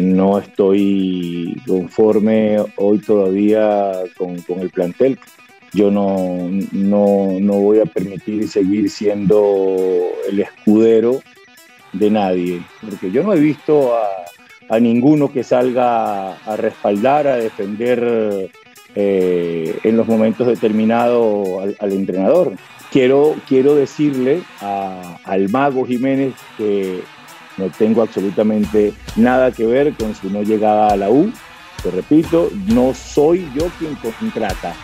no estoy conforme hoy todavía con, el plantel. Yo no, no, no, voy a permitir seguir siendo el escudero de nadie, porque yo no he visto a, a ninguno que salga a, respaldar, a defender eh, en los momentos determinados al, al entrenador. Quiero, quiero decirle a, al mago Jiménez que no tengo absolutamente nada que ver con su no llegada a la U. Te repito, no soy yo quien contrata.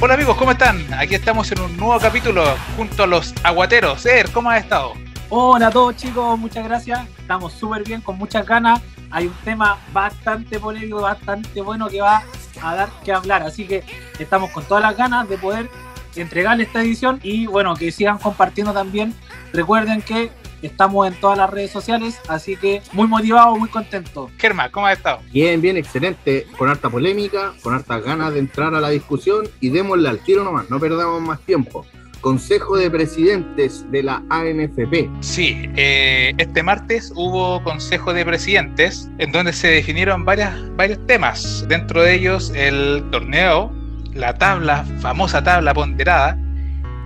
Hola amigos, ¿cómo están? Aquí estamos en un nuevo capítulo junto a los aguateros. Er, ¿cómo has estado? Hola a todos chicos, muchas gracias. Estamos súper bien, con muchas ganas. Hay un tema bastante polémico, bastante bueno que va a dar que hablar. Así que estamos con todas las ganas de poder entregarle esta edición y bueno, que sigan compartiendo también. Recuerden que estamos en todas las redes sociales, así que muy motivado, muy contento. Germán, ¿cómo has estado? Bien, bien, excelente. Con harta polémica, con hartas ganas de entrar a la discusión y démosle al tiro nomás, no perdamos más tiempo. Consejo de Presidentes de la ANFP. Sí, eh, este martes hubo Consejo de Presidentes en donde se definieron varias, varios temas, dentro de ellos el torneo, la tabla, famosa tabla ponderada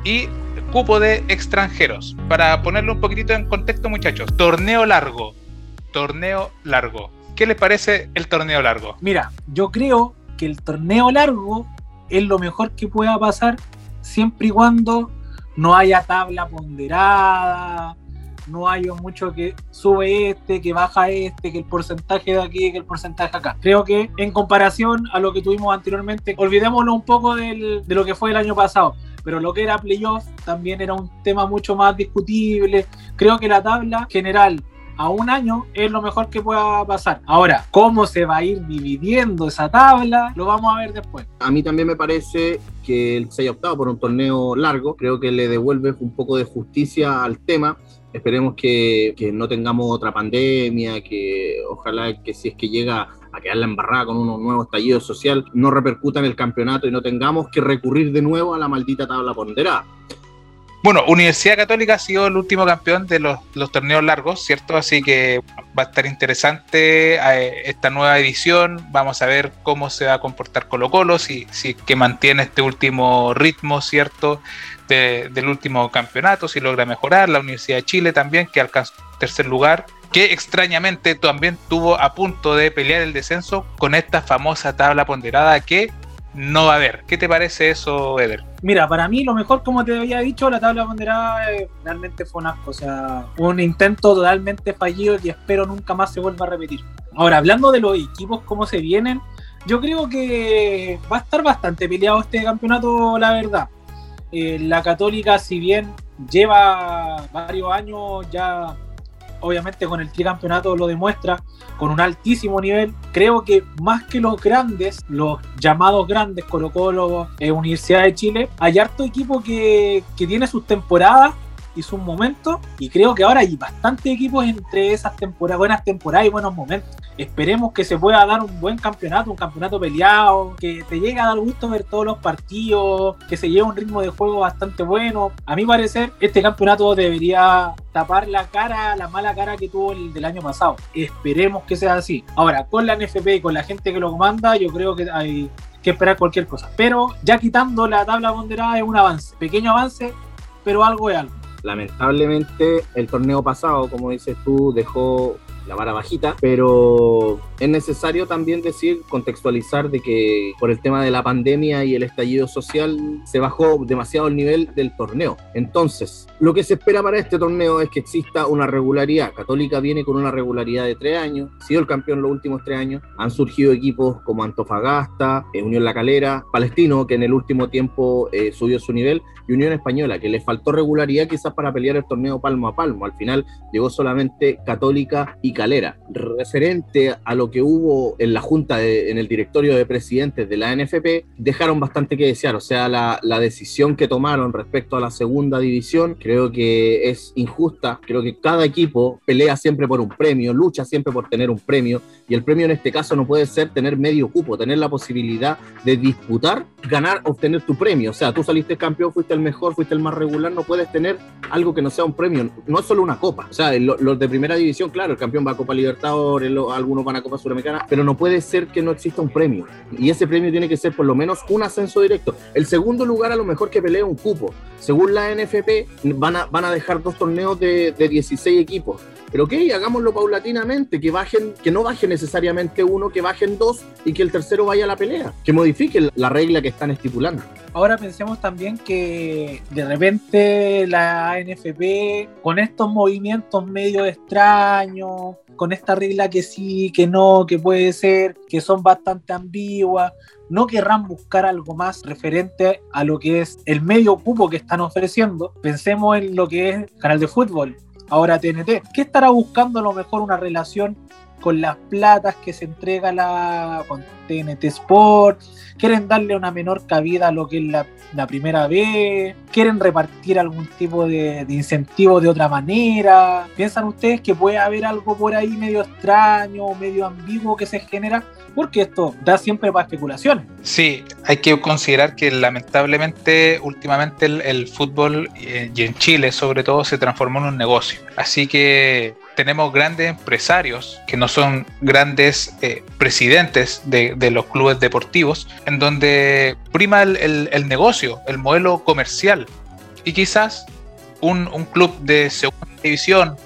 y cupo de extranjeros. Para ponerlo un poquitito en contexto muchachos, torneo largo, torneo largo. ¿Qué les parece el torneo largo? Mira, yo creo que el torneo largo es lo mejor que pueda pasar siempre y cuando no haya tabla ponderada, no haya mucho que sube este, que baja este, que el porcentaje de aquí, que el porcentaje acá. Creo que en comparación a lo que tuvimos anteriormente, olvidémonos un poco de lo que fue el año pasado, pero lo que era playoff también era un tema mucho más discutible. Creo que la tabla general a un año es lo mejor que pueda pasar. Ahora, cómo se va a ir dividiendo esa tabla, lo vamos a ver después. A mí también me parece que se haya optado por un torneo largo, creo que le devuelve un poco de justicia al tema. Esperemos que, no tengamos otra pandemia, que ojalá que si es que llega a quedar la embarrada con un nuevo estallido social, no repercuta en el campeonato y no tengamos que recurrir de nuevo a la maldita tabla ponderada. Bueno, Universidad Católica ha sido el último campeón de los, torneos largos, ¿cierto? Así que va a estar interesante eh, esta nueva edición. Vamos a ver cómo se va a comportar Colo Colo, si, si que mantiene este último ritmo, ¿cierto? del último campeonato, si logra mejorar. La Universidad de Chile también, que alcanzó tercer lugar, que extrañamente también tuvo a punto de pelear el descenso con esta famosa tabla ponderada que no va a haber. ¿Qué te parece eso, Eder? Mira, para mí lo mejor, como te había dicho, la tabla ponderada eh, realmente fue un asco. O sea, un intento totalmente fallido y espero nunca más se vuelva a repetir. Ahora, hablando de los equipos, cómo se vienen, yo creo que va a estar bastante peleado este campeonato, la verdad. Eh, la Católica, si bien lleva varios años ya obviamente con el tricampeonato lo demuestra con un altísimo nivel. Creo que más que los grandes, los llamados grandes, Colo Colo, eh, Universidad de Chile, hay harto equipo que, que tiene sus temporadas hizo un momento y creo que ahora hay bastantes equipos entre esas temporadas, buenas temporadas y buenos momentos. Esperemos que se pueda dar un buen campeonato, un campeonato peleado, que te llegue a dar gusto ver todos los partidos, que se lleve un ritmo de juego bastante bueno. A mi parecer, este campeonato debería tapar la cara, la mala cara que tuvo el del año pasado. Esperemos que sea así. Ahora, con la NFP y con la gente que lo comanda, yo creo que hay que esperar cualquier cosa. Pero ya quitando la tabla ponderada es un avance, pequeño avance, pero algo es algo. Lamentablemente el torneo pasado, como dices tú, dejó la vara bajita, pero es necesario también decir, contextualizar de que por el tema de la pandemia y el estallido social se bajó demasiado el nivel del torneo. Entonces, lo que se espera para este torneo es que exista una regularidad. Católica viene con una regularidad de tres años, ha sido el campeón los últimos tres años. Han surgido equipos como Antofagasta, eh, Unión La Calera, Palestino, que en el último tiempo eh, subió su nivel, y Unión Española, que le faltó regularidad quizás para pelear el torneo palmo a palmo. Al final llegó solamente Católica y Referente a lo que hubo en la Junta, en el directorio de presidentes de la NFP, dejaron bastante que desear. O sea, la, la decisión que tomaron respecto a la segunda división creo que es injusta. Creo que cada equipo pelea siempre por un premio, lucha siempre por tener un premio. Y el premio en este caso no puede ser tener medio cupo, tener la posibilidad de disputar, ganar, obtener tu premio. O sea, tú saliste campeón, fuiste el mejor, fuiste el más regular, no puedes tener algo que no sea un premio. No es solo una copa. O sea, los de primera división, claro, el campeón va a Copa Libertadores, algunos van a Copa Suramericana, pero no puede ser que no exista un premio. Y ese premio tiene que ser por lo menos un ascenso directo. El segundo lugar a lo mejor que pelea un cupo. Según la NFP, van a, van a dejar dos torneos de, de 16 equipos. Pero ok, hagámoslo paulatinamente, que bajen, que no baje necesariamente uno, que bajen dos y que el tercero vaya a la pelea, que modifiquen la regla que están estipulando. Ahora pensemos también que de repente la NFP, con estos movimientos medio extraños, con esta regla que sí, que no, que puede ser, que son bastante ambiguas, no querrán buscar algo más referente a lo que es el medio cupo que están ofreciendo. Pensemos en lo que es canal de fútbol ahora TNT. ¿Qué estará buscando a lo mejor una relación con las platas que se entrega la, con TNT Sport? ¿Quieren darle una menor cabida a lo que es la, primera vez? ¿Quieren repartir algún tipo de, de, incentivo de otra manera? ¿Piensan ustedes que puede haber algo por ahí medio extraño, medio ambiguo que se genera? porque esto da siempre para especulaciones. Sí, hay que considerar que lamentablemente últimamente el, fútbol eh, y en Chile sobre todo se transformó en un negocio. Así que tenemos grandes empresarios que no son grandes eh, presidentes de, los clubes deportivos, en donde prima el, negocio, el modelo comercial. Y quizás un, un club de segunda división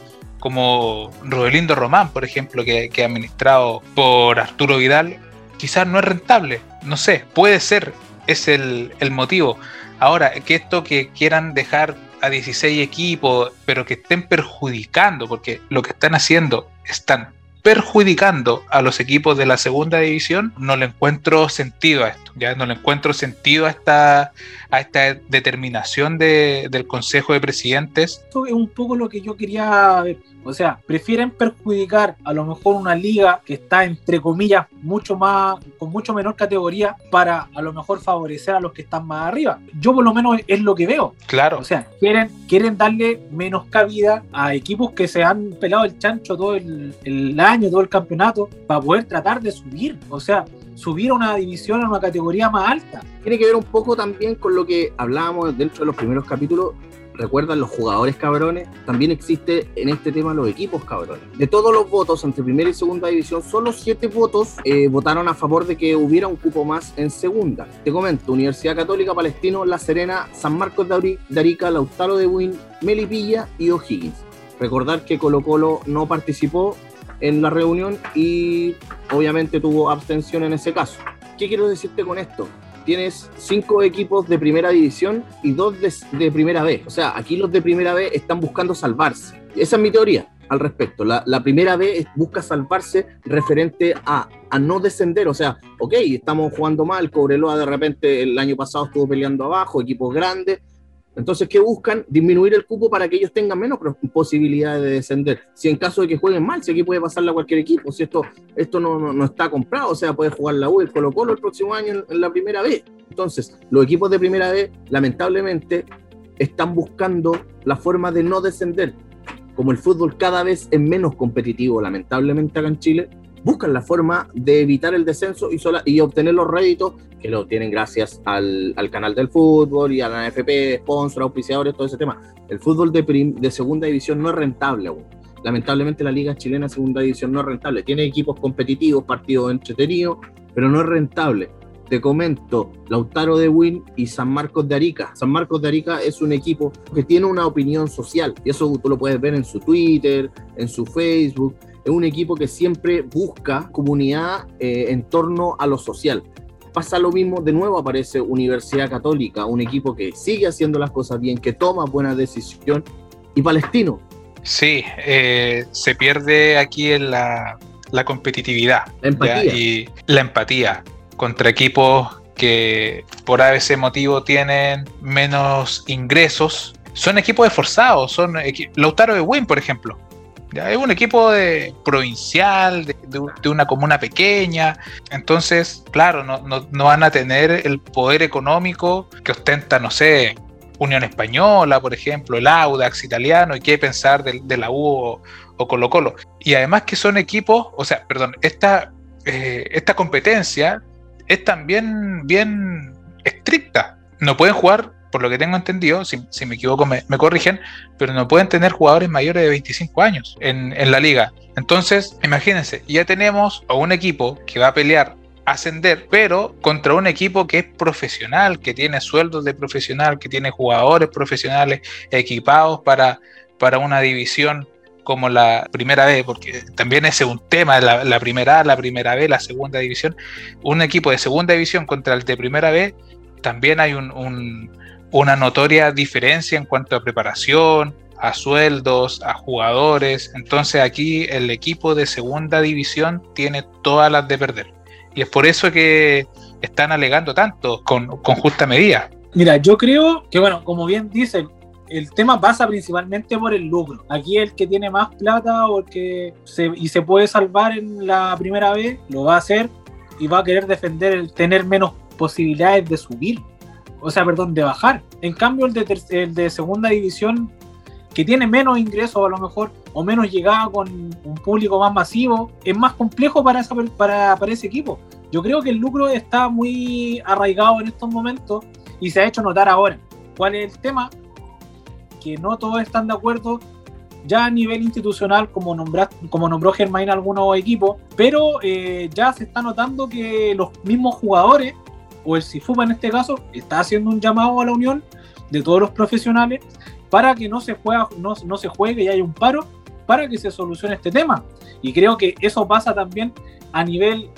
como Rodelindo Román, por ejemplo, que, que administrado por Arturo Vidal, quizás no es rentable. No sé, puede ser, es el, el motivo. Ahora, que esto que quieran dejar a 16 equipos, pero que estén perjudicando, porque lo que están haciendo, están perjudicando a los equipos de la segunda división, no le encuentro sentido a esto, ya no le encuentro sentido a esta, a esta determinación de, del Consejo de Presidentes. Esto es un poco lo que yo quería ver. O sea, prefieren perjudicar a lo mejor una liga que está entre comillas mucho más, con mucho menor categoría para a lo mejor favorecer a los que están más arriba. Yo por lo menos es lo que veo. Claro. O sea, quieren, quieren darle menos cabida a equipos que se han pelado el chancho todo el, el año, todo el campeonato, para poder tratar de subir. O sea, subir a una división, a una categoría más alta. Tiene que ver un poco también con lo que hablábamos dentro de los primeros capítulos recuerdan los jugadores cabrones, también existe en este tema los equipos cabrones. De todos los votos entre primera y segunda división, solo siete votos eh, votaron a favor de que hubiera un cupo más en segunda. Te comento, Universidad Católica Palestino, La Serena, San Marcos de Arica, Lautaro de Win, Melipilla y O'Higgins. Recordar que Colo Colo no participó en la reunión y obviamente tuvo abstención en ese caso. ¿Qué quiero decirte con esto? tienes cinco equipos de primera división y dos de, primera B. O sea, aquí los de primera B están buscando salvarse. Esa es mi teoría al respecto. La, primera B busca salvarse referente a, a, no descender. O sea, ok, estamos jugando mal, Cobreloa de repente el año pasado estuvo peleando abajo, equipos grandes, entonces, ¿qué buscan? Disminuir el cupo para que ellos tengan menos posibilidades de descender. Si en caso de que jueguen mal, si aquí puede pasarle a cualquier equipo, si esto, esto no, no, está comprado, o sea, puede jugar la U, el Colo Colo el próximo año en, la primera vez. Entonces, los equipos de primera vez, lamentablemente, están buscando la forma de no descender. Como el fútbol cada vez es menos competitivo, lamentablemente acá en Chile, buscan la forma de evitar el descenso y, sola, y obtener los réditos que lo tienen gracias al, al, canal del fútbol y a la NFP, sponsor, auspiciadores, todo ese tema. El fútbol de, de segunda división no es rentable aún. Lamentablemente la liga chilena segunda división no es rentable. Tiene equipos competitivos, partidos entretenidos, pero no es rentable. Te comento, Lautaro de Win y San Marcos de Arica. San Marcos de Arica es un equipo que tiene una opinión social y eso tú lo puedes ver en su Twitter, en su Facebook es un equipo que siempre busca comunidad eh, en torno a lo social. Pasa lo mismo, de nuevo aparece Universidad Católica, un equipo que sigue haciendo las cosas bien, que toma buenas decisiones, y Palestino. Sí, eh, se pierde aquí en la, la competitividad la empatía. y la empatía contra equipos que por ese motivo tienen menos ingresos. Son equipos esforzados, son Lautaro de Win, por ejemplo Es un equipo de, provincial, de, una comuna pequeña. Entonces, claro, no, no, van a tener el poder económico que ostenta, no sé, Unión Española, por ejemplo, el Audax italiano, y qué pensar de, la U o, Colo Colo. Y además que son equipos, o sea, perdón, esta, eh, esta competencia es también bien estricta. No pueden jugar por lo que tengo entendido, si, me equivoco me, corrigen, pero no pueden tener jugadores mayores de 25 años en, la liga. Entonces, imagínense, ya tenemos a un equipo que va a pelear ascender, pero contra un equipo que es profesional, que tiene sueldos de profesional, que tiene jugadores profesionales equipados para, para una división como la primera vez, porque también ese es un tema, la, la primera A, la primera B, la segunda división, un equipo de segunda división contra el de primera B, también hay un, una notoria diferencia en cuanto a preparación, a sueldos, a jugadores. Entonces aquí el equipo de segunda división tiene todas las de perder. Y es por eso que están alegando tanto con, justa medida. Mira, yo creo que, bueno, como bien dice, el tema pasa principalmente por el lucro. Aquí el que tiene más plata o el que y se puede salvar en la primera vez, lo va a hacer y va a querer defender el tener menos posibilidades de subir o sea, perdón, de bajar. En cambio, el de, el de segunda división, que tiene menos ingresos a lo mejor, o menos llegada con un público más masivo, es más complejo para, para, para ese equipo. Yo creo que el lucro está muy arraigado en estos momentos y se ha hecho notar ahora. ¿Cuál es el tema? Que no todos están de acuerdo ya a nivel institucional, como, como nombró Germain algunos equipos, pero eh, ya se está notando que los mismos jugadores o el CIFUPA en este caso, está haciendo un llamado a la unión de todos los profesionales para que no se, juega, no, no se juegue y haya un paro para que se solucione este tema. Y creo que eso pasa también a nivel,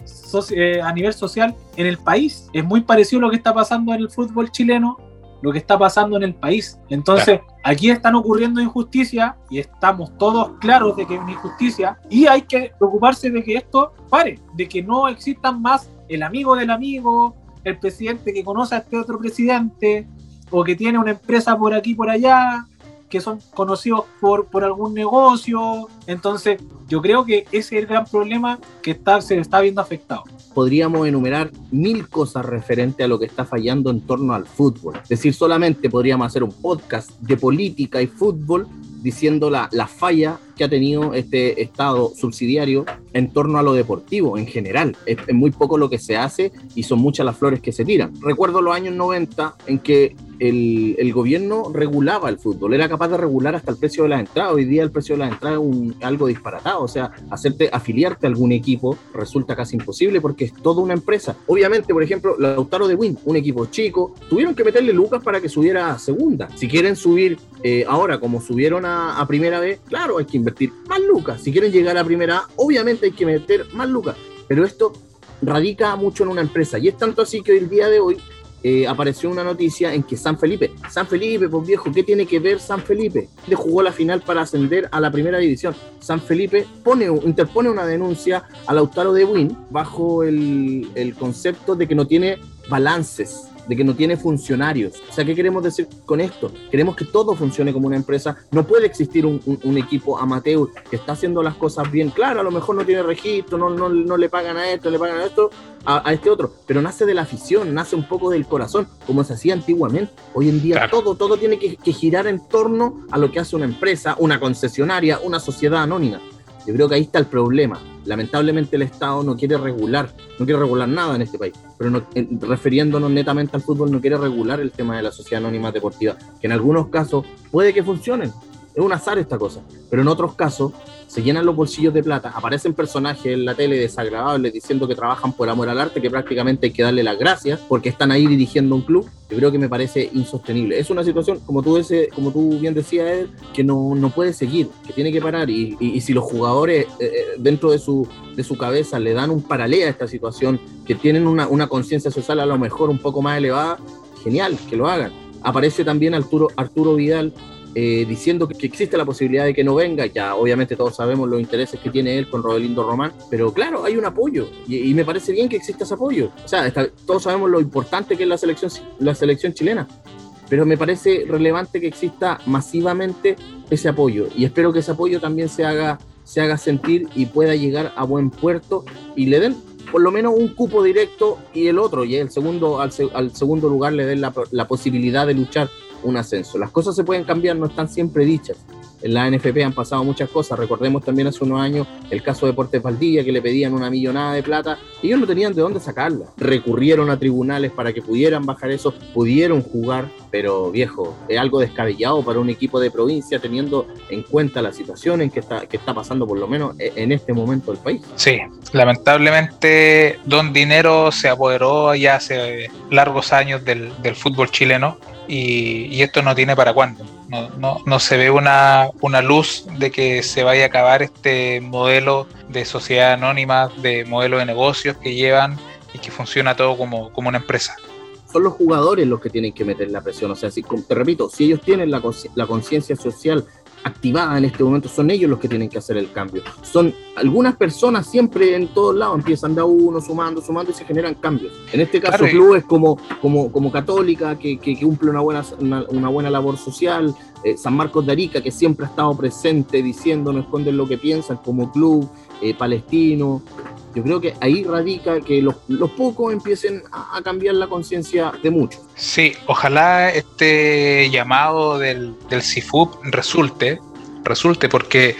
eh, a nivel social en el país. Es muy parecido a lo que está pasando en el fútbol chileno, lo que está pasando en el país. Entonces, aquí están ocurriendo injusticias y estamos todos claros de que es una injusticia y hay que preocuparse de que esto pare, de que no existan más el amigo del amigo, el presidente que conoce a este otro presidente o que tiene una empresa por aquí por allá que son conocidos por, por algún negocio. Entonces, yo creo que ese es el gran problema que está, se está viendo afectado. Podríamos enumerar mil cosas referente a lo que está fallando en torno al fútbol. Es decir, solamente podríamos hacer un podcast de política y fútbol diciendo la, la falla que ha tenido este Estado subsidiario en torno a lo deportivo en general. Es, muy poco lo que se hace y son muchas las flores que se tiran. Recuerdo los años 90 en que el, el, gobierno regulaba el fútbol, era capaz de regular hasta el precio de las entradas. Hoy día el precio de las entradas es un, algo disparatado, o sea, hacerte afiliarte a algún equipo resulta casi imposible porque es toda una empresa. Obviamente, por ejemplo, Lautaro de Win, un equipo chico, tuvieron que meterle lucas para que subiera a segunda. Si quieren subir eh, ahora como subieron a, a primera vez, claro, hay que invertir más lucas. Si quieren llegar a primera A, obviamente hay que meter más lucas. Pero esto radica mucho en una empresa. Y es tanto así que el día de hoy eh, apareció una noticia en que San Felipe, San Felipe, pues viejo, ¿qué tiene que ver San Felipe? Le jugó la final para ascender a la primera división. San Felipe pone, interpone una denuncia al Lautaro de Win bajo el concepto de que no tiene balances de que no tiene funcionarios. O sea, ¿qué queremos decir con esto? Queremos que todo funcione como una empresa. No puede existir un, equipo amateur que está haciendo las cosas bien. Claro, a lo mejor no tiene registro, no, no, no le pagan a esto, le pagan a esto, a, este otro, pero nace de la afición, nace un poco del corazón, como se hacía antiguamente. Hoy en día todo, todo tiene que, que girar en torno a lo que hace una empresa, una concesionaria, una sociedad anónima. Yo creo que ahí está el problema. Lamentablemente el Estado no quiere regular, no quiere regular nada en este país, pero no, refiriéndonos netamente al fútbol, no quiere regular el tema de la sociedad anónima deportiva, que en algunos casos puede que funcionen, es un azar esta cosa, pero en otros casos se llenan los bolsillos de plata, aparecen personajes en la tele desagradables diciendo que trabajan por amor al arte, que prácticamente hay que darle las gracias porque están ahí dirigiendo un club. Yo creo que me parece insostenible. Es una situación, como tú, ese, como tú bien decías, Ed, que no, no puede seguir, que tiene que parar. Y, y, si los jugadores eh, eh, dentro de su, de su cabeza le dan un paralelo a esta situación, que tienen una, una conciencia social a lo mejor un poco más elevada, genial, que lo hagan. Aparece también Arturo, Arturo Vidal, eh, diciendo que, existe la posibilidad de que no venga. Ya obviamente todos sabemos los intereses que tiene él con Rodelindo Román, pero claro, hay un apoyo y, me parece bien que exista ese apoyo. O sea, todos sabemos lo importante que es la selección, la selección chilena. pero me parece relevante que exista masivamente ese apoyo y espero que ese apoyo también se haga, se haga sentir y pueda llegar a buen puerto y le den por lo menos un cupo directo y el otro, y el segundo, al, segundo lugar le den la posibilidad de luchar un ascenso. Las cosas se pueden cambiar, no están siempre dichas en la NFP han pasado muchas cosas. Recordemos también hace unos años el caso de Deportes Valdivia, que le pedían una millonada de plata y ellos no tenían de dónde sacarla. Recurrieron a tribunales para que pudieran bajar eso, pudieron jugar, pero viejo, es algo descabellado para un equipo de provincia teniendo en cuenta la situación en que está, que está pasando por lo menos e, en este momento el país. Sí, lamentablemente Don Dinero se apoderó ya hace largos años del, fútbol chileno y, y esto no tiene para cuándo no, no, se ve una, una, luz de que se vaya a acabar este modelo de sociedad anónima, de modelo de negocios que llevan y que funciona todo como, como una empresa son los jugadores los que tienen que meter la presión. O sea, si, te repito, si ellos tienen la conciencia social activada en este momento, son ellos los que tienen que hacer el cambio. Son algunas personas siempre en todos lados empiezan de a uno, sumando, sumando y se generan cambios. En este caso, clubes como, como, como Católica, que, que, cumple una buena, una, buena labor social, eh, San Marcos de Arica, que siempre ha estado presente diciendo, no esconden lo que piensan como club, eh, palestino. Yo creo que ahí radica que los, los pocos empiecen a, cambiar la conciencia de muchos. Sí, ojalá este llamado del, del CIFUP resulte, resulte, porque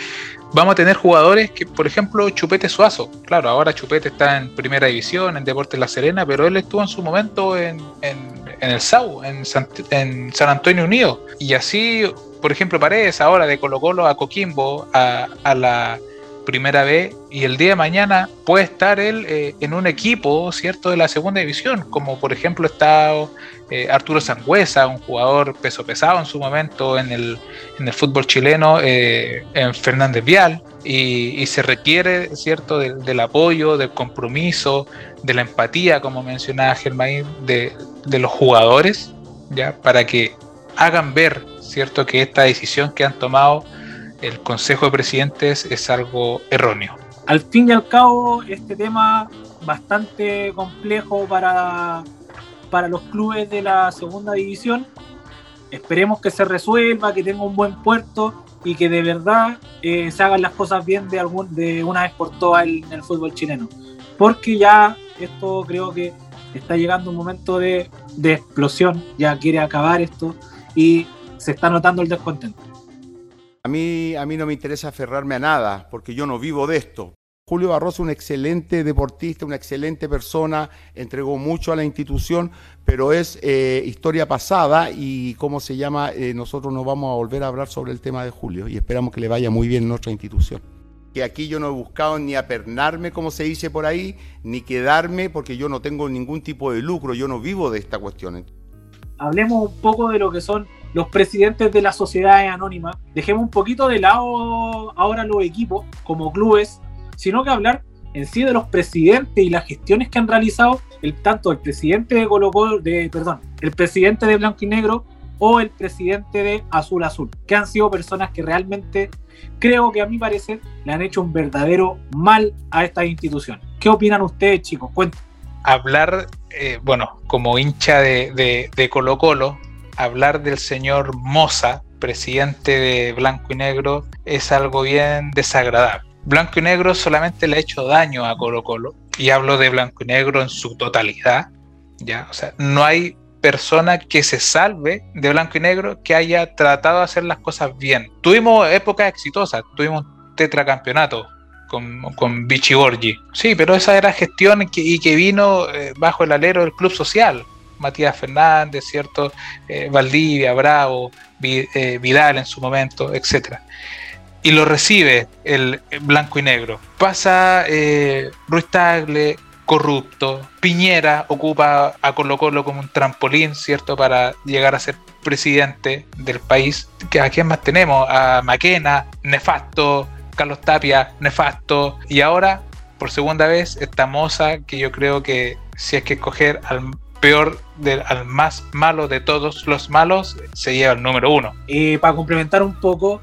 vamos a tener jugadores que, por ejemplo, Chupete Suazo. Claro, ahora Chupete está en primera división, en Deportes La Serena, pero él estuvo en su momento en, en, en el SAU, en San, en San, Antonio Unido. Y así, por ejemplo, Paredes ahora de Colo Colo a Coquimbo, a, a la primera vez y el día de mañana puede estar él eh, en un equipo, ¿cierto?, de la segunda división, como por ejemplo está eh, Arturo Sangüesa, un jugador peso pesado en su momento en el, en el fútbol chileno, eh, en Fernández Vial, y, se requiere, ¿cierto?, del apoyo, del compromiso, de la empatía, como mencionaba Germain, de, de los jugadores, ¿ya?, para que hagan ver, ¿cierto?, que esta decisión que han tomado el Consejo de Presidentes es algo erróneo. Al fin y al cabo, este tema bastante complejo para, para los clubes de la segunda división. Esperemos que se resuelva, que tenga un buen puerto y que de verdad eh, se hagan las cosas bien de, algún, de una vez por todas en el fútbol chileno. Porque ya esto creo que está llegando un momento de, de explosión, ya quiere acabar esto y se está notando el descontento. A mí, a mí no me interesa aferrarme a nada, porque yo no vivo de esto. Julio Barroso, un excelente deportista, una excelente persona, entregó mucho a la institución, pero es eh, historia pasada y, ¿cómo se llama? Eh, nosotros no vamos a volver a hablar sobre el tema de Julio y esperamos que le vaya muy bien en nuestra institución. Que aquí yo no he buscado ni apernarme, como se dice por ahí, ni quedarme, porque yo no tengo ningún tipo de lucro, yo no vivo de esta cuestión. Hablemos un poco de lo que son los presidentes de las sociedades anónimas. Dejemos un poquito de lado ahora los equipos como clubes, sino que hablar en sí de los presidentes y las gestiones que han realizado el, tanto el presidente de Colo de, perdón, el presidente de Blanco y Negro o el presidente de Azul Azul, que han sido personas que realmente creo que a mi parecer le han hecho un verdadero mal a esta institución. ¿Qué opinan ustedes, chicos? Cuéntanos. Hablar, eh, bueno, como hincha de, de Colo Colo, hablar del señor Moza, presidente de Blanco y Negro, es algo bien desagradable. Blanco y Negro solamente le ha hecho daño a Colo Colo, y hablo de Blanco y Negro en su totalidad, ¿ya? O sea, no hay persona que se salve de Blanco y Negro que haya tratado de hacer las cosas bien. Tuvimos épocas exitosas, tuvimos un tetracampeonato con, con Vichy Borgi. Sí, pero esa era gestión y que vino eh, bajo el alero del club social. Matías Fernández, ¿cierto? Eh, Valdivia, Bravo, eh, Vidal en su momento, etc. Y lo recibe el blanco y negro. Pasa eh, Ruiz Tagle, corrupto. Piñera ocupa a Colo Colo como un trampolín, ¿cierto? Para llegar a ser presidente del país. ¿A quién más tenemos? A Maquena, nefasto. Carlos Tapia, nefasto. Y ahora, por segunda vez, esta moza que yo creo que si es que escoger al peor al más malo de todos los malos se lleva el número uno. Y para complementar un poco,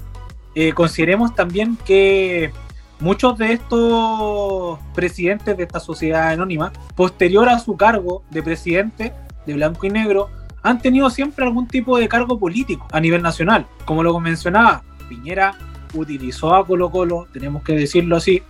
eh, consideremos también que muchos de estos presidentes de esta sociedad anónima, posterior a su cargo de presidente de Blanco y Negro, han tenido siempre algún tipo de cargo político a nivel nacional. Como lo mencionaba, Piñera utilizó a Colo Colo, tenemos que decirlo así,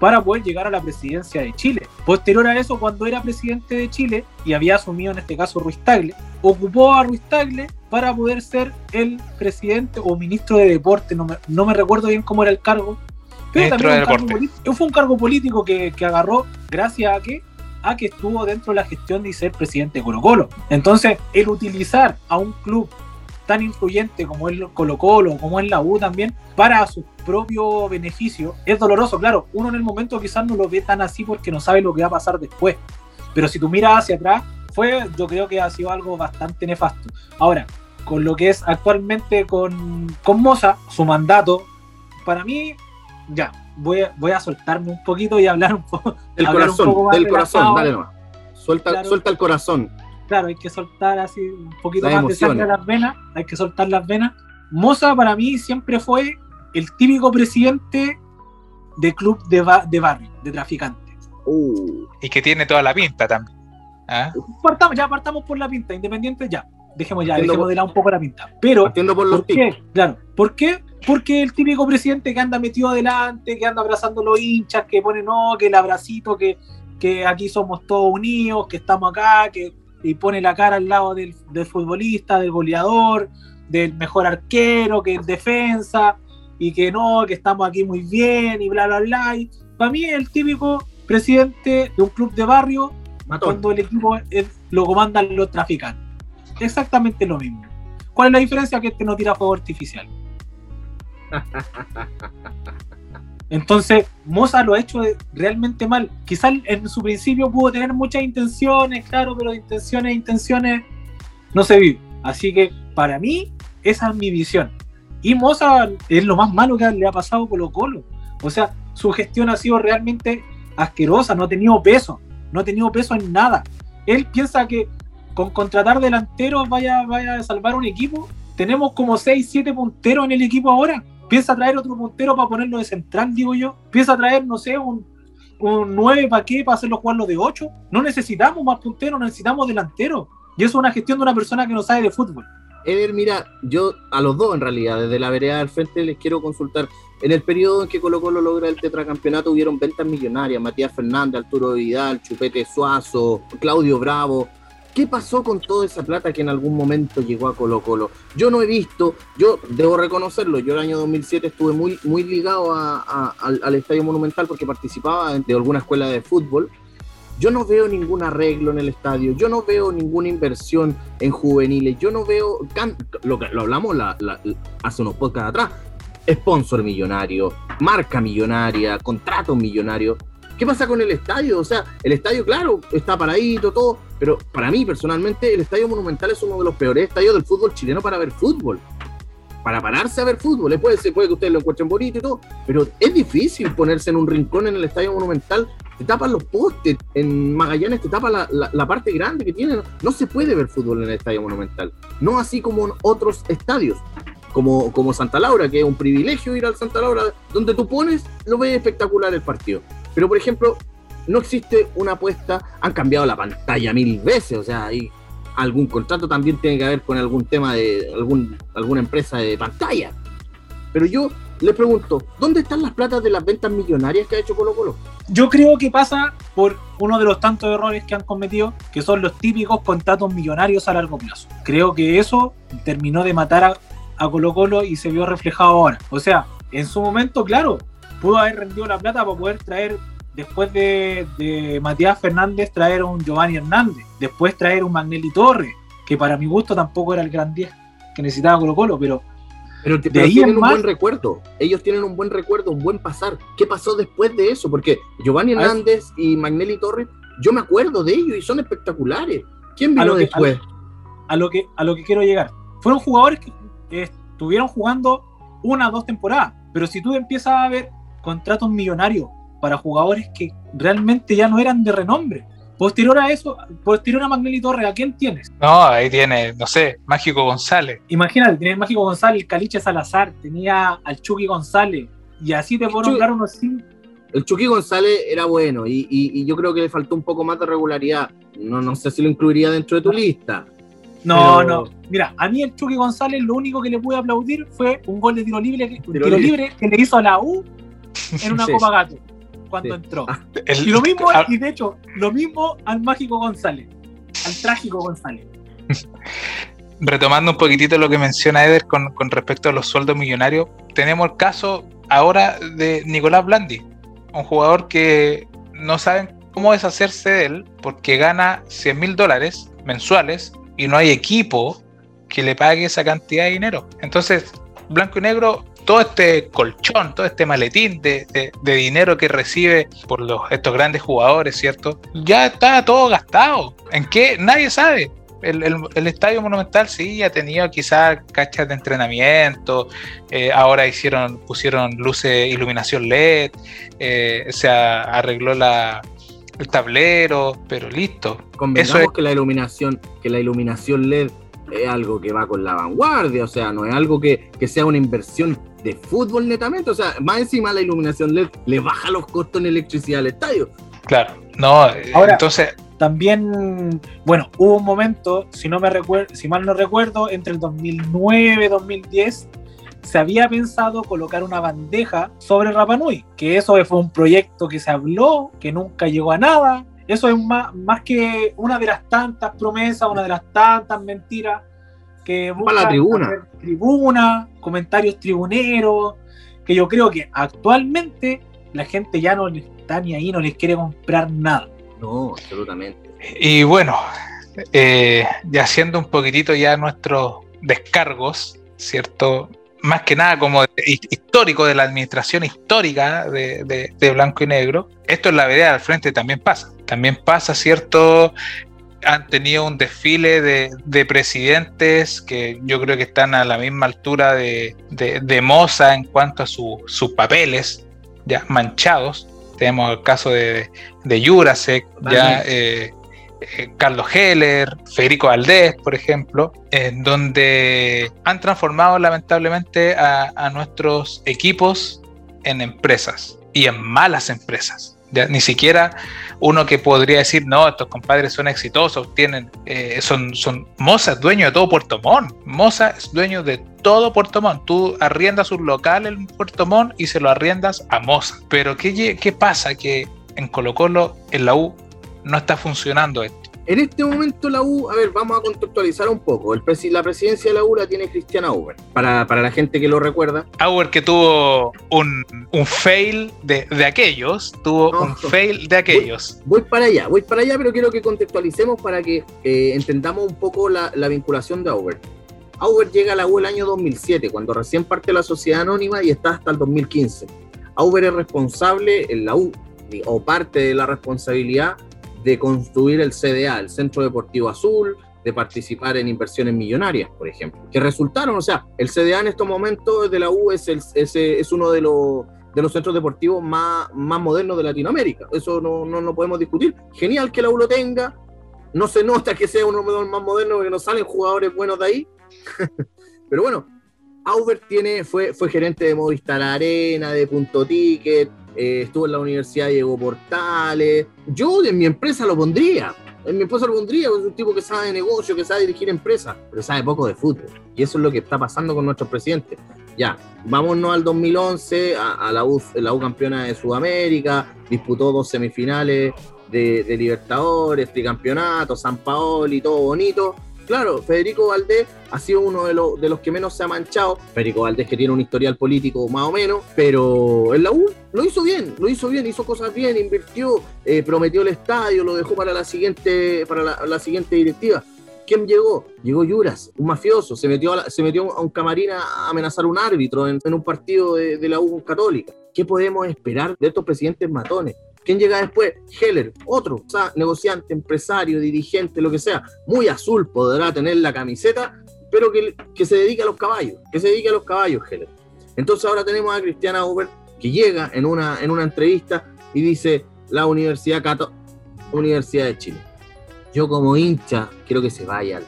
para poder llegar a la presidencia de Chile. Posterior a eso, cuando era presidente de Chile y había asumido en este caso Ruiz Tagle, ocupó a Ruiz Tagle para poder ser el presidente o ministro de deporte, no me, no me recuerdo bien cómo era el cargo, pero también fue un cargo político que, que, agarró gracias a que, a que estuvo dentro de la gestión de ser presidente de Colo Colo. Entonces, el utilizar a un club tan influyente como es Colo Colo, como es la U también, para su propio beneficio, es doloroso. Claro, uno en el momento quizás no lo ve tan así porque no sabe lo que va a pasar después. Pero si tú miras hacia atrás, fue, yo creo que ha sido algo bastante nefasto. Ahora, con lo que es actualmente con, con Moza, su mandato, para mí, ya, voy a, voy a soltarme un poquito y hablar un poco. El corazón, del corazón, dale nomás. Suelta, suelta el corazón claro, hay que soltar así un poquito más de sangre a las venas, hay que soltar las venas. Moza para mí siempre fue el típico presidente de club de, de barrio, de traficantes. Uh. Y que tiene toda la pinta también. ¿Ah? Partamos, ya partamos por la pinta, independiente ya. Dejemos ya, dejemos de lado un poco la pinta. Pero, por, los qué? Claro, ¿por qué? Porque el típico presidente que anda metido adelante, que anda abrazando los hinchas, que pone no, que el abracito, que, que aquí somos todos unidos, que estamos acá, que y pone la cara al lado del, futbolista, del goleador, del mejor arquero, que es defensa, y que no, que estamos aquí muy bien, y bla, bla, bla. para mí es el típico presidente de un club de barrio cuando el equipo lo comandan los traficantes. Exactamente lo mismo. ¿Cuál es la diferencia? Que este no tira fuego artificial. Entonces, Moza lo ha hecho realmente mal. Quizás en su principio pudo tener muchas intenciones, claro, pero intenciones, intenciones no se vive. Así que para mí, esa es mi visión. Y Moza es lo más malo que le ha pasado Colo Colo. O sea, su gestión ha sido realmente asquerosa, no ha tenido peso, no ha tenido peso en nada. Él piensa que con contratar delanteros vaya, vaya a salvar un equipo. Tenemos como 6, 7 punteros en el equipo ahora piensa traer otro puntero para ponerlo de central, digo yo. Piensa traer, no sé, un, un 9 para qué, para hacerlo jugarlo de 8. No necesitamos más punteros, necesitamos delanteros. Y eso es una gestión de una persona que no sabe de fútbol. Eder, mira, yo a los dos en realidad, desde la vereda del frente les quiero consultar. En el periodo en que Colo Colo logra el tetracampeonato hubieron ventas millonarias, Matías Fernández, Arturo Vidal, Chupete Suazo, Claudio Bravo, ¿Qué pasó con toda esa plata que en algún momento llegó a Colo Colo? Yo no he visto, yo debo reconocerlo, yo el año 2007 estuve muy, muy ligado al, Estadio Monumental porque participaba de alguna escuela de fútbol. Yo no veo ningún arreglo en el estadio, yo no veo ninguna inversión en juveniles, yo no veo, lo, lo hablamos hace unos podcasts atrás, sponsor millonario, marca millonaria, contrato millonario. ¿Qué pasa con el estadio? O sea, el estadio, claro, está paradito, todo, pero para mí, personalmente, el estadio monumental es uno de los peores estadios del fútbol chileno para ver fútbol. Para pararse a ver fútbol. Puede, puede que ustedes lo encuentren bonito y todo, pero es difícil ponerse en un rincón en el estadio monumental. Te tapan los postes. En Magallanes te tapa la, parte grande que tiene. No se puede ver fútbol en el estadio monumental. No así como en otros estadios. Como, como Santa Laura, que es un privilegio ir al Santa Laura, donde tú pones, lo ves espectacular el partido. Pero, por ejemplo, no existe una apuesta, han cambiado la pantalla mil veces, o sea, hay algún contrato también tiene que ver con algún tema de algún, alguna empresa de pantalla. Pero yo les pregunto, ¿dónde están las platas de las ventas millonarias que ha hecho Colo Colo? Yo creo que pasa por uno de los tantos errores que han cometido, que son los típicos contratos millonarios a largo plazo. Creo que eso terminó de matar a, a Colo Colo y se vio reflejado ahora. O sea, en su momento, claro, pudo haber rendido la plata para poder traer, después de, Matías Fernández, traer un Giovanni Hernández, después traer un Magnelli Torres, que para mi gusto tampoco era el gran 10 que necesitaba Colo Colo, pero... Pero, de ahí tienen un buen recuerdo, ellos tienen un buen recuerdo, un buen pasar. ¿Qué pasó después de eso? Porque Giovanni Hernández y Magnelli Torres, yo me acuerdo de ellos y son espectaculares. ¿Quién vino después? a, lo que, a lo que quiero llegar. Fueron jugadores que estuvieron jugando una o dos temporadas, pero si tú empiezas a ver contratos millonarios para jugadores que realmente ya no eran de renombre. Posterior a eso, posterior a Magnelli Torres, ¿a quién tienes? No, ahí tiene, no sé, Mágico González. Imagínate, tenía Mágico González, el Caliche Salazar, tenía al Chucky González, y así te puedo nombrar unos cinco. El Chucky González era bueno, y, yo creo que le faltó un poco más de regularidad. No, no sé si lo incluiría dentro de tu lista. No, Pero- no. Mira, a mí el Chucky González lo único que le pude aplaudir fue un gol de tiro libre, que- Tiro tiro libre. libre que le hizo a la U en una Sí. Copa Gato cuando Sí. entró. Ah, El- Y lo mismo, ah, y de hecho, lo mismo al mágico González, al trágico González. retomando un poquitito lo que menciona Eder con, con respecto a los sueldos millonarios, tenemos el caso ahora de Nicolás Blandi, un jugador que no saben cómo deshacerse de él porque gana 100 mil dólares mensuales y no hay equipo que le pague esa cantidad de dinero. Entonces, blanco y negro, todo este colchón, todo este maletín de, de- de dinero que recibe por los, estos grandes jugadores, ¿cierto? Ya está todo gastado. ¿En qué? Nadie sabe. El, el- el Estadio Monumental sí ha tenido quizás cachas de entrenamiento, eh, ahora hicieron, pusieron luces, iluminación LED, eh, se a- arregló la, el tablero, pero listo. Convengamos Eso es- que la iluminación, que la iluminación LED es algo que va con la vanguardia, o sea, no es algo que, que sea una inversión de fútbol netamente, o sea, más encima la iluminación LED le baja los costos en electricidad al estadio. Claro, no, eh, Ahora- entonces, También, bueno, hubo un momento, si no me recuerdo, si mal no recuerdo, entre el 2009 y 2010 se había pensado colocar una bandeja sobre Rapa Nui, que eso fue un proyecto que se habló, que nunca llegó a nada. Eso es más, más que una de las tantas promesas, una de las tantas mentiras que Para la tribuna. hacer tribuna, comentarios tribuneros, que yo creo que actualmente la gente ya no está ni ahí, no les quiere comprar nada. No, absolutamente. y bueno, eh, ya haciendo un poquitito ya nuestros descargos, ¿cierto? Más que nada como de- histórico de la administración histórica de, de- de Blanco y Negro. Esto en la vereda al frente también pasa. También pasa, ¿cierto? Han tenido un desfile de, de presidentes que yo creo que están a la misma altura de, Moza en cuanto a su- sus papeles, ya manchados. Tenemos el caso de, de Jurasek, ya eh, Carlos Heller, Federico Valdés, por ejemplo, en donde han transformado lamentablemente a, nuestros equipos en empresas y en malas empresas. Ni siquiera uno que podría decir, no, estos compadres son exitosos, tienen, eh, son, Moza es dueño de todo Puerto Montt, Moza es dueño de todo Puerto Montt, tú arriendas un local en Puerto Montt y se lo arriendas a Moza, pero ¿qué, qué pasa? Que en Colo Colo, en la U, no está funcionando esto. En este momento la U, a ver, vamos a contextualizar un poco. El presi- la presidencia de la U la tiene Cristian Auber. Para, para la gente que lo recuerda, Auer que tuvo un, un fail de, de aquellos, tuvo No. un fail de aquellos. Voy para allá, voy para allá, pero quiero que contextualicemos para que eh, entendamos un poco la, la vinculación de Auber. Auber llega a la U el año 2007, cuando recién parte la sociedad anónima y está hasta el 2015. Auber es responsable en la U, o parte de la responsabilidad de construir el CDA, el Centro Deportivo Azul, de participar en inversiones millonarias, por ejemplo, que resultaron, o sea, el CDA en estos momentos de la U es, es, es uno de los de los centros deportivos más, más modernos de Latinoamérica. Eso no, no, no podemos discutir. Genial que la U lo tenga. No se nota que sea uno de los más modernos porque no salen jugadores buenos de ahí. Pero bueno, Aubert tiene, fue, fue gerente de Movistar Arena, de Punto Ticket, eh, estuvo en la Universidad Diego Portales. Yo en mi empresa lo pondría. En mi empresa lo pondría, es un tipo que sabe de negocio, que sabe dirigir empresas, pero sabe poco de fútbol. Y eso es lo que está pasando con nuestros presidentes. Ya, vámonos al 2011, a, a la, U, la U campeona de Sudamérica, disputó dos semifinales de, de Libertadores, tricampeonato, San Paolo y todo bonito. Claro, Federico Valdés ha sido uno de, los de los que menos se ha manchado. Federico Valdés que tiene un historial político más o menos, pero en la U lo hizo bien, lo hizo bien, hizo cosas bien, invirtió, eh, prometió el estadio, lo dejó para la siguiente, para la, siguiente directiva. ¿Quién llegó? Llegó Yuras, un mafioso, se metió a, se metió a un camarín a amenazar a un árbitro en, en un partido de, de la U católica. ¿Qué podemos esperar de estos presidentes matones? ¿Quién llega después? Heller, otro, o sea, negociante, empresario, dirigente, lo que sea, muy azul podrá tener la camiseta, pero que, que se dedique a los caballos, que se dedique a los caballos, Heller. Entonces ahora tenemos a Cristiana Uber que llega en una, en una entrevista y dice la Universidad Cato Universidad de Chile. Yo como hincha quiero que se vaya al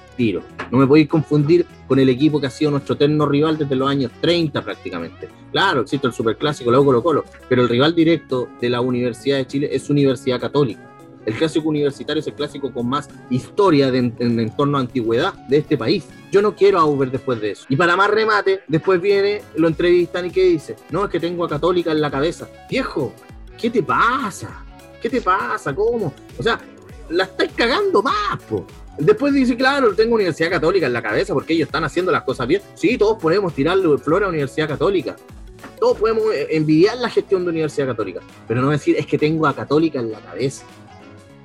No me podéis confundir con el equipo que ha sido nuestro eterno rival desde los años 30 prácticamente. Claro, existe el superclásico, U Colo Colo, pero el rival directo de la Universidad de Chile es Universidad Católica. El clásico universitario es el clásico con más historia en, en entorno a antigüedad de este país. Yo no quiero a Uber después de eso. Y para más remate, después viene, lo entrevistan y ¿qué dice? No, es que tengo a Católica en la cabeza. Viejo, ¿qué te pasa? ¿Qué te pasa? ¿Cómo? O sea, la estáis cagando más. Después dice, claro, tengo Universidad Católica en la cabeza porque ellos están haciendo las cosas bien. Sí, todos podemos tirarle flor a Universidad Católica. Todos podemos eh, envidiar la gestión de Universidad Católica. Pero no decir, es que tengo a Católica en la cabeza.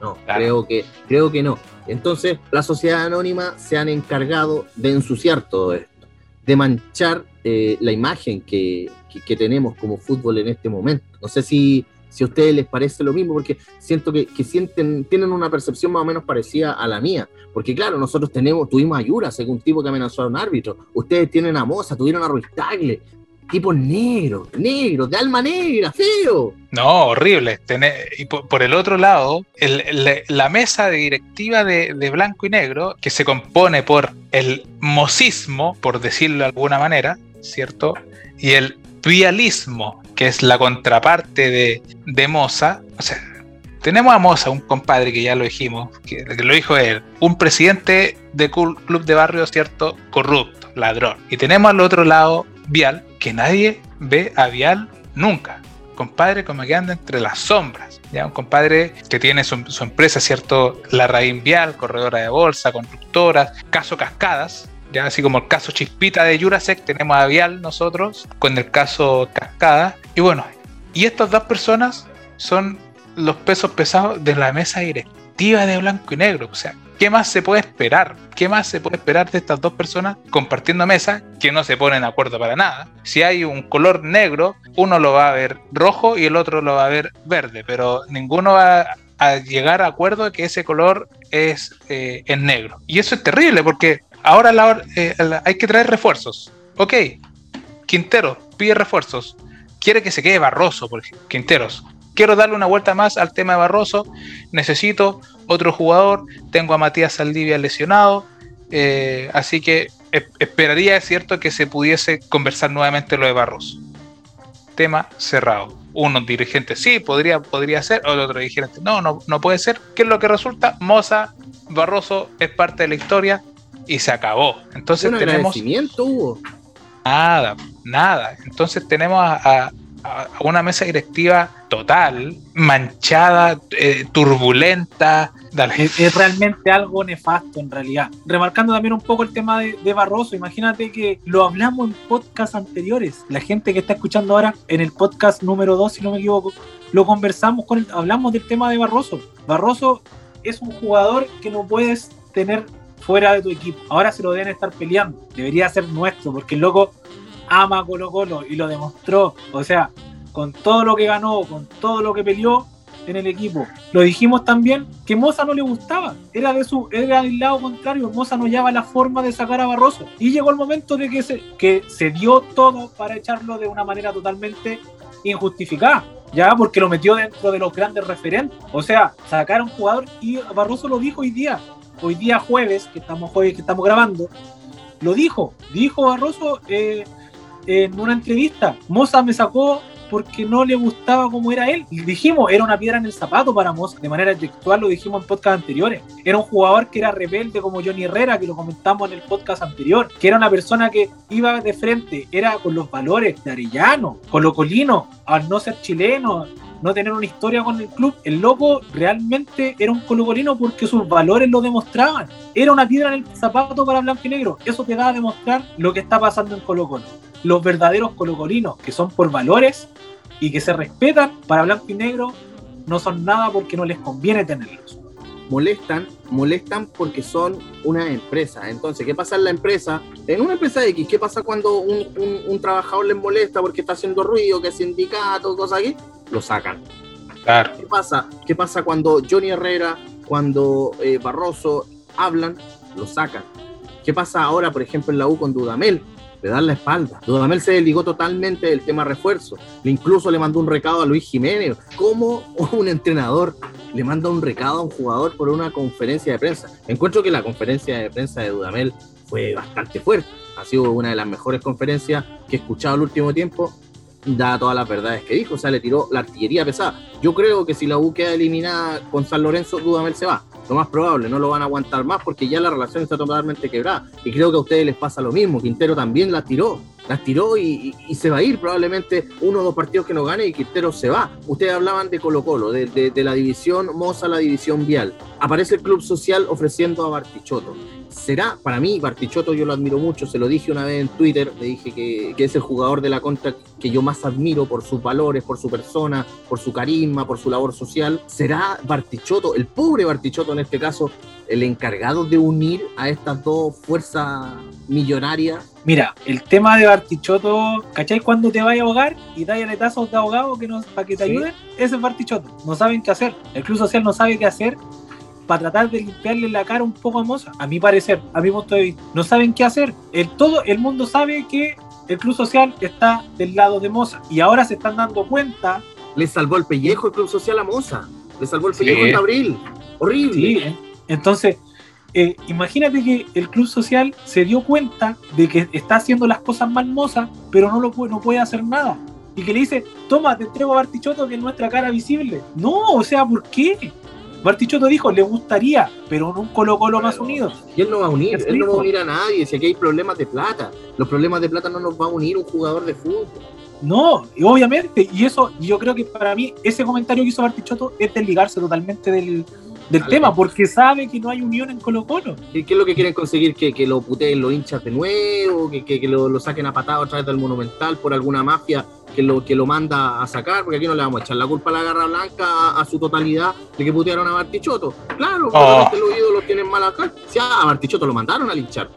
No, Claro. creo, que, creo que no. Entonces, la sociedad anónima se han encargado de ensuciar todo esto, de manchar eh, la imagen que, que- que tenemos como fútbol en este momento. No sé si, si a ustedes les parece lo mismo, porque siento que, que sienten, tienen una percepción más o menos parecida a la mía. Porque claro, nosotros tenemos, tuvimos a Yura, según tipo que amenazó a un árbitro. Ustedes tienen a Moza, tuvieron a Ruiz Tagle. Tipos negros, negros, de alma negra, feo. No, horrible. Y por, el otro lado, la mesa de directiva de, de blanco y negro, que se compone por el mocismo, por decirlo de alguna manera, ¿cierto? Y el vialismo, que es la contraparte de, de Moza. O sea, tenemos a Moza, un compadre que ya lo dijimos, que, lo dijo él, un presidente de club de barrio, ¿cierto? Corrupto, ladrón. Y tenemos al otro lado Vial, que nadie ve a Vial nunca compadre como que anda entre las sombras. ¿ya? Un compadre que tiene su, empresa, ¿cierto? La Raín Vial, corredora de bolsa, constructoras, caso Cascadas. Ya así como el caso Chispita de Jurasek, tenemos a Vial nosotros con el caso Cascada. Y bueno, y estas dos personas son los pesos pesados de la mesa directiva de blanco y negro. O sea, ¿qué más se puede esperar? ¿Qué más se puede esperar de estas dos personas compartiendo mesa que no se ponen de acuerdo para nada? Si hay un color negro, uno lo va a ver rojo y el otro lo va a ver verde, pero ninguno va a llegar a acuerdo de que ese color es, eh, negro. Y eso es terrible porque ahora eh, hay que traer refuerzos. Ok, Quintero pide refuerzos. Quiere que se quede Barroso, por ejemplo. Quinteros. Quiero darle una vuelta más al tema de Barroso. Necesito otro jugador. Tengo a Matías Saldivia lesionado. eh, así que esperaría, es cierto, que se pudiese conversar nuevamente lo de Barroso. Tema cerrado. Unos dirigentes sí, podría, podría ser, o otro dirigente no, no, no puede ser. ¿Qué es lo que resulta? Moza, Barroso es parte de la historia y se acabó. Entonces un tenemos agradecimiento hubo. Nada, nada. Entonces tenemos a, a- a una mesa directiva total, manchada, eh, turbulenta. Dale. Es, es realmente algo nefasto en realidad. Remarcando también un poco el tema de, de Barroso, imagínate que lo hablamos en podcasts anteriores. La gente que está escuchando ahora en el podcast número 2, si no me equivoco, lo conversamos con el- hablamos del tema de Barroso. Barroso es un jugador que no puedes tener fuera de tu equipo. Ahora se lo deben estar peleando. Debería ser nuestro, porque el loco ama a Colo Colo y lo demostró. O sea, con todo lo que ganó, con todo lo que peleó en el equipo. Lo dijimos también que Moza no le gustaba. Era de su, era del lado contrario. Moza no hallaba la forma de sacar a Barroso. Y llegó el momento de que se, que se dio todo para echarlo de una manera totalmente injustificada. Ya, porque lo metió dentro de los grandes referentes. O sea, sacar a un jugador y Barroso lo dijo hoy día. Hoy día jueves, que estamos jueves, que estamos grabando, lo dijo. Dijo Barroso eh, en una entrevista. Moza me sacó porque no le gustaba como era él. Y dijimos, era una piedra en el zapato para Moza. De manera textual lo dijimos en podcast anteriores. Era un jugador que era rebelde como Johnny Herrera, que lo comentamos en el podcast anterior. Que era una persona que iba de frente, era con los valores de Arellano, colocolino, al no ser chileno, no tener una historia con el club. El loco realmente era un colocolino porque sus valores lo demostraban. Era una piedra en el zapato para Blanco y Negro. Eso te da a demostrar lo que está pasando en Colo Colo. Los verdaderos colocolinos, que son por valores y que se respetan para Blanco y Negro, no son nada porque no les conviene tenerlos. molestan, molestan porque son una empresa. Entonces, ¿qué pasa en la empresa? En una empresa X, ¿qué pasa cuando un, un- trabajador les molesta porque está haciendo ruido, que es sindicato, cosas aquí? Lo sacan. Claro. ¿Qué pasa? ¿Qué pasa cuando Johnny Herrera, cuando eh, Barroso hablan? Lo sacan. ¿Qué pasa ahora, por ejemplo, en la U con Dudamel? Le dan la espalda. Dudamel se desligó totalmente del tema refuerzo. Le incluso le mandó un recado a Luis Jiménez. ¿Cómo un entrenador le manda un recado a un jugador por una conferencia de prensa? Encuentro que la conferencia de prensa de Dudamel fue bastante fuerte. Ha sido una de las mejores conferencias que he escuchado el último tiempo. Da todas las verdades que dijo, o sea, le tiró la artillería pesada. Yo creo que si la U queda eliminada con San Lorenzo, Dudamel se va. Lo más probable, no lo van a aguantar más porque ya la relación está totalmente quebrada. Y creo que a ustedes les pasa lo mismo. Quintero también la tiró las tiró y, se va a ir probablemente uno o dos partidos que no gane y Quintero se va. Ustedes hablaban de Colo Colo, de, la división Moza, la división Vial. Aparece el Club Social ofreciendo a Bartichotto será, para mí, Bartichotto yo lo admiro mucho, se lo dije una vez en Twitter, le dije que, es el jugador de la contra que yo más admiro por sus valores, por su persona, por su carisma, por su labor social. ¿Será Bartichotto, el pobre Bartichotto en este caso, el encargado de unir a estas dos fuerzas millonarias? Mira, el tema de Bartichotto, ¿cachai? Cuando te vaya a ahogar y da aletazos de ahogado que para que te ayuden, ese es Bartichotto. No saben qué hacer. El Club Social no sabe qué hacer para tratar de limpiarle la cara un poco a Moza, a mi parecer, a mi punto de vista. No saben qué hacer. El, todo el mundo sabe que el Club Social está del lado de Moza y ahora se están dando cuenta. Le salvó el pellejo el Club Social a Moza. Le salvó el pellejo en abril. Horrible. Sí, eh. entonces, eh, imagínate que el Club Social se dio cuenta de que está haciendo las cosas mal Moza, pero no, lo puede, no puede hacer nada. Y que le dice, toma, te entrego a Bartichotto que es nuestra cara visible. No, o sea, ¿por qué? Bartichotto dijo, le gustaría, pero en un Colo Colo más unido. Y él no va a unir, él no va a unir a nadie, si aquí hay problemas de plata. Los problemas de plata no nos va a unir un jugador de fútbol. No, obviamente, y eso, yo creo que para mí ese comentario que hizo Bartichotto es desligarse totalmente del, tema, porque sabe que no hay unión en Colo Colo. ¿Qué, es lo que quieren conseguir? ¿Que, que lo puteen los hinchas de nuevo? ¿Que, que, lo, lo, saquen a patado a través del Monumental por alguna mafia que lo, que lo manda a sacar, porque aquí no le vamos a echar la culpa a la Garra Blanca a, su totalidad de que putearon a Bartichotto. Claro, oh. los ídolos tienen mala cara. Sí, a Bartichotto lo mandaron a hinchar.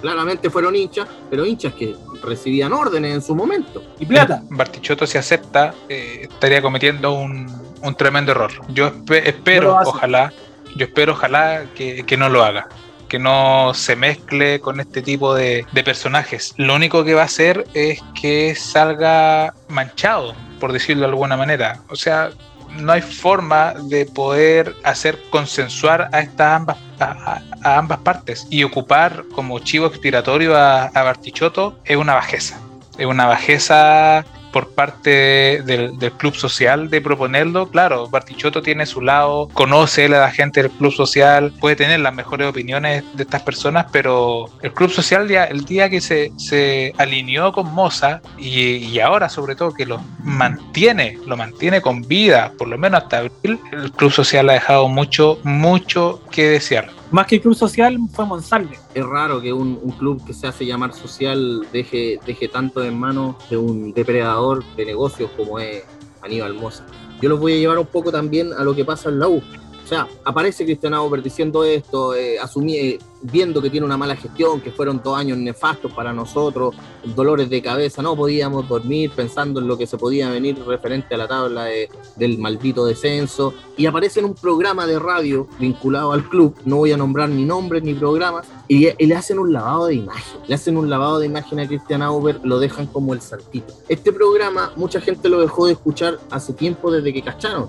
claramente fueron hinchas, pero hinchas que recibían órdenes en su momento. Y plata. Bartichotto si acepta, eh, estaría cometiendo un, un, tremendo error. Yo espero, ojalá, yo espero, ojalá que, que no lo haga que no se mezcle con este tipo de, personajes. Lo único que va a hacer es que salga manchado, por decirlo de alguna manera. O sea, no hay forma de poder hacer consensuar a estas ambas a, ambas partes y ocupar como chivo expiratorio a, a Bartichotto es una bajeza es una bajeza por parte del, club social de proponerlo. Claro, Bartichotto tiene su lado, conoce a la gente del club social, puede tener las mejores opiniones de estas personas, pero el club social el día que se, se alineó con Moza y, ahora sobre todo que lo mantiene, lo mantiene con vida, por lo menos hasta abril, el club social ha dejado mucho, mucho que desear más que club social fue Monsalve. Es raro que un, club que se hace llamar social deje, deje tanto en manos de un depredador de negocios como es Aníbal Mosa. Yo los voy a llevar un poco también a lo que pasa en la U. O sea, aparece Cristian Auber diciendo esto, eh, eh, viendo que tiene una mala gestión, que fueron dos años nefastos para nosotros, dolores de cabeza, no podíamos dormir pensando en lo que se podía venir referente a la tabla del maldito descenso. Y aparece en un programa de radio vinculado al club, no voy a nombrar ni nombres ni programas, y, le hacen un lavado de imagen. Le hacen un lavado de imagen a Cristian Auber, lo dejan como el saltito. Este programa, mucha gente lo dejó de escuchar hace tiempo desde que cacharon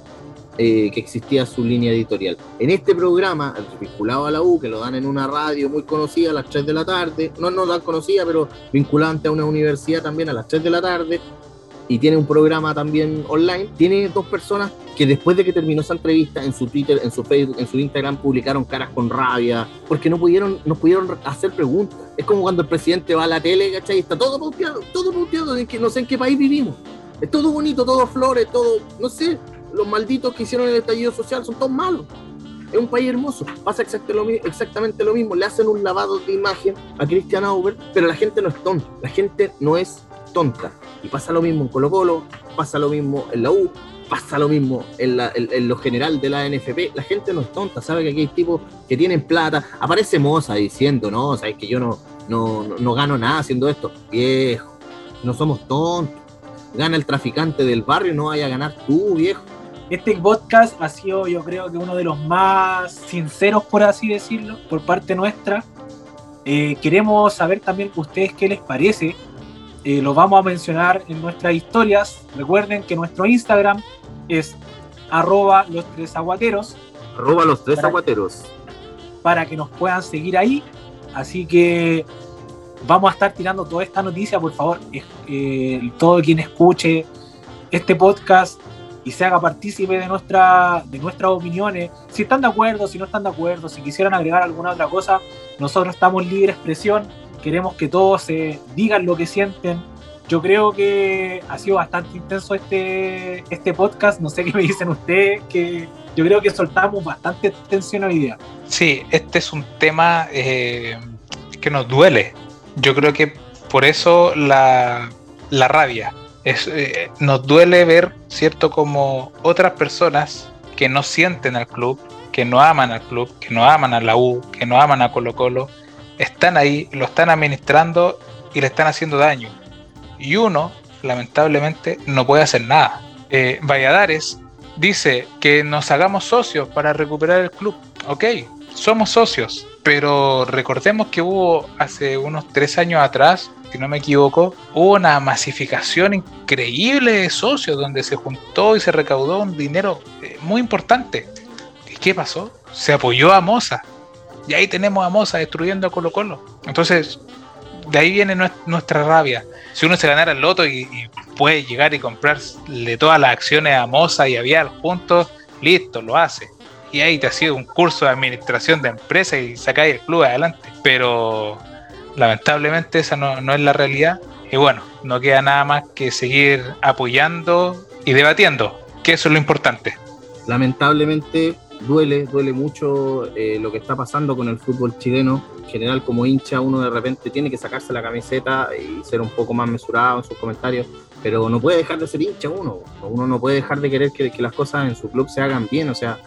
eh, que existía su línea editorial. En este programa, vinculado a la U, que lo dan en una radio muy conocida a las 3 de la tarde, no, no tan conocida, pero vinculante a una universidad también a las 3 de la tarde, y tiene un programa también online, tiene dos personas que después de que terminó esa entrevista en su Twitter, en su Facebook, en su Instagram publicaron caras con rabia, porque no pudieron, no pudieron hacer preguntas. Es como cuando el presidente va a la tele, ¿cachai? está todo pauteado, todo pauteado, no sé en qué país vivimos. Es todo bonito, todo flores, todo, no sé, los malditos que hicieron el estallido social son todos malos. Es un país hermoso. Pasa exactamente lo mismo. Le hacen un lavado de imagen a Christian Auber, pero la gente no es tonta. La gente no es tonta. Y pasa lo mismo en Colo Colo, pasa lo mismo en la U, pasa lo mismo en, lo general de la NFP. La gente no es tonta, sabe que aquí hay tipos que tienen plata. Aparece Moza diciendo, no, sabes que yo no, no, no gano nada haciendo esto. Viejo, no somos tontos. Gana el traficante del barrio, no vaya a ganar tú, viejo. Este podcast ha sido, yo creo que uno de los más sinceros, por así decirlo, por parte nuestra. Eh, queremos saber también ustedes qué les parece. Eh, lo vamos a mencionar en nuestras historias. Recuerden que nuestro Instagram es arroba los tres aguateros. Arroba los tres aguateros. Para que nos puedan seguir ahí. Así que vamos a estar tirando toda esta noticia, por favor, eh, todo quien escuche este podcast y se haga partícipe de, nuestra, de nuestras opiniones, si están de acuerdo, si no están de acuerdo, si quisieran agregar alguna otra cosa, nosotros estamos libre expresión, queremos que todos se digan lo que sienten. Yo creo que ha sido bastante intenso este, este podcast, no sé qué me dicen ustedes, que yo creo que soltamos bastante tensión hoy día. Sí, este es un tema eh, que nos duele. Yo creo que por eso la, la rabia. Es, eh, nos duele ver, ¿cierto?, como otras personas que no sienten al club, que no aman al club, que no aman a la U, que no aman a Colo Colo, están ahí, lo están administrando y le están haciendo daño. Y uno, lamentablemente, no puede hacer nada. Eh, Valladares dice que nos hagamos socios para recuperar el club. Ok, somos socios, pero recordemos que hubo hace unos tres años atrás, si no me equivoco, hubo una masificación increíble de socios donde se juntó y se recaudó un dinero eh, muy importante. ¿Y qué pasó? Se apoyó a Moza. Y ahí tenemos a Moza destruyendo a Colo Colo. Entonces, de ahí viene nuestra rabia. Si uno se ganara el loto y, puede llegar y comprarle todas las acciones a Moza y a Vial juntos, listo, lo hace. Y ahí te ha sido un curso de administración de empresa y sacáis el club adelante. Pero lamentablemente esa no, no es la realidad. Y bueno, no queda nada más que seguir apoyando y debatiendo, que eso es lo importante. Lamentablemente duele, duele mucho eh, lo que está pasando con el fútbol chileno. En general, como hincha, uno de repente tiene que sacarse la camiseta y ser un poco más mesurado en sus comentarios, pero no puede dejar de ser hincha uno. Uno no puede dejar de querer que, que las cosas en su club se hagan bien. O sea,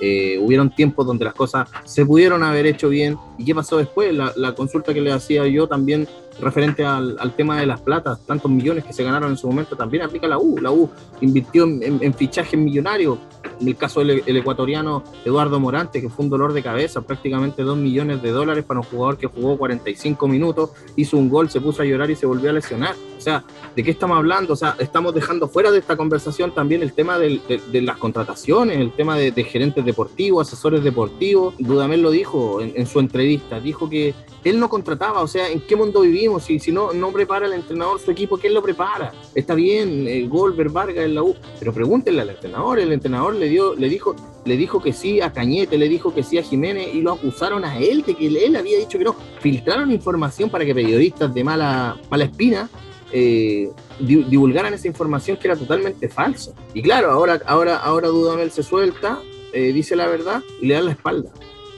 eh, hubieron tiempos donde las cosas se pudieron haber hecho bien. ¿Y qué pasó después? La, la consulta que le hacía yo también referente al, al, tema de las platas, tantos millones que se ganaron en su momento, también aplica la U. La U invirtió en, en, en fichajes millonarios. En el caso del el ecuatoriano Eduardo Morante, que fue un dolor de cabeza, prácticamente 2 millones de dólares para un jugador que jugó 45 minutos, hizo un gol, se puso a llorar y se volvió a lesionar. O sea, ¿de qué estamos hablando? O sea, estamos dejando fuera de esta conversación también el tema de, de, de las contrataciones, el tema de, de, gerentes deportivos, asesores deportivos. Dudamel lo dijo en, en su entrevista, dijo que él no contrataba, o sea, ¿en qué mundo Si, si no, no prepara el entrenador su equipo, ¿quién lo prepara? Está bien, eh, Goldberg, Vargas en la U, pero pregúntenle al entrenador, el entrenador le dio, le dijo, le dijo que sí a Cañete, le dijo que sí a Jiménez y lo acusaron a él de que él había dicho que no. Filtraron información para que periodistas de mala, mala espina eh, divulgaran esa información que era totalmente falsa. Y claro, ahora, ahora, ahora Dudamel se suelta, eh, dice la verdad y le dan la espalda.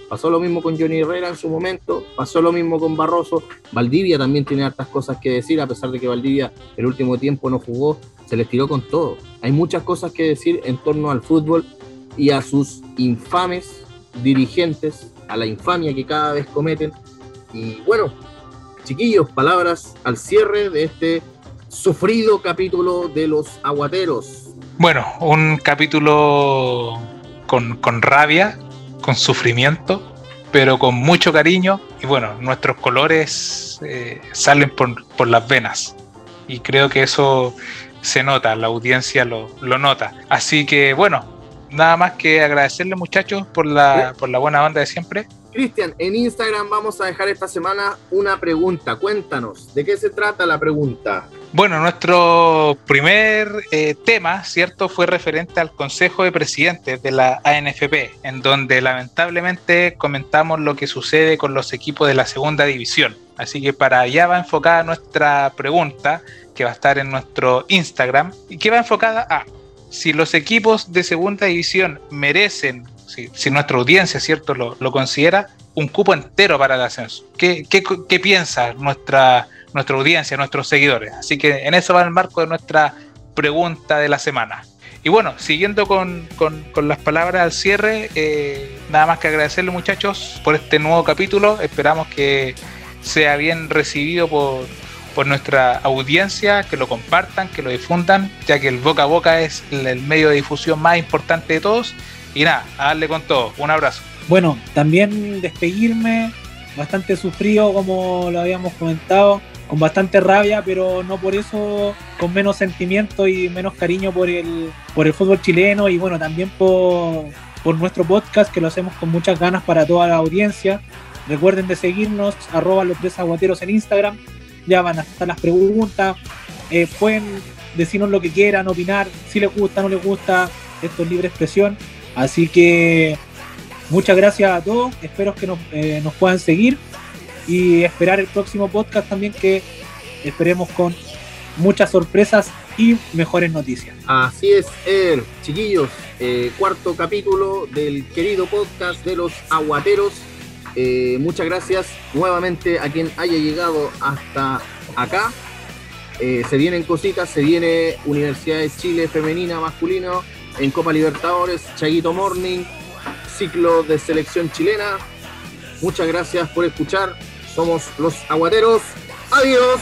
Pasó lo mismo con Johnny Herrera en su momento, pasó lo mismo con Barroso. Valdivia también tiene hartas cosas que decir, a pesar de que Valdivia el último tiempo no jugó, se les tiró con todo. Hay muchas cosas que decir en torno al fútbol y a sus infames dirigentes, a la infamia que cada vez cometen. Y bueno, chiquillos, palabras al cierre de este sufrido capítulo de los aguateros. Bueno, un capítulo con, con rabia, con sufrimiento, pero con mucho cariño. Y bueno, nuestros colores eh, salen por, por, las venas. Y creo que eso se nota, la audiencia lo, lo, nota. Así que bueno, nada más que agradecerle muchachos por la, por la buena banda de siempre. Cristian, en Instagram vamos a dejar esta semana una pregunta. Cuéntanos, ¿de qué se trata la pregunta? Bueno, nuestro primer eh, tema, ¿cierto?, fue referente al Consejo de Presidentes de la ANFP, en donde lamentablemente comentamos lo que sucede con los equipos de la segunda división. Así que para allá va enfocada nuestra pregunta, que va a estar en nuestro Instagram, y que va enfocada a si los equipos de segunda división merecen, si, si nuestra audiencia, ¿cierto?, lo, lo, considera, un cupo entero para el ascenso. ¿Qué, qué, qué piensa nuestra nuestra audiencia, nuestros seguidores. Así que en eso va el marco de nuestra pregunta de la semana. Y bueno, siguiendo con, con, las palabras al cierre, eh, nada más que agradecerle muchachos por este nuevo capítulo. Esperamos que sea bien recibido por, por nuestra audiencia, que lo compartan, que lo difundan, ya que el boca a boca es el medio de difusión más importante de todos. Y nada, a darle con todo. Un abrazo. Bueno, también despedirme, bastante sufrido como lo habíamos comentado con bastante rabia, pero no por eso con menos sentimiento y menos cariño por el, por el fútbol chileno y bueno, también por, por nuestro podcast que lo hacemos con muchas ganas para toda la audiencia. Recuerden de seguirnos, arroba los tres aguateros en Instagram. Ya van a estar las preguntas. Eh, pueden decirnos lo que quieran, opinar, si les gusta, no les gusta. Esto es libre expresión. Así que muchas gracias a todos. Espero que nos, eh, nos puedan seguir y esperar el próximo podcast también que esperemos con muchas sorpresas y mejores noticias. Así es, er, chiquillos, eh, cuarto capítulo del querido podcast de los aguateros. Eh, muchas gracias nuevamente a quien haya llegado hasta acá. Eh, se vienen cositas, se viene Universidad de Chile femenina, masculino, en Copa Libertadores, Chaguito Morning, ciclo de selección chilena. Muchas gracias por escuchar. Somos los aguateros. Adiós.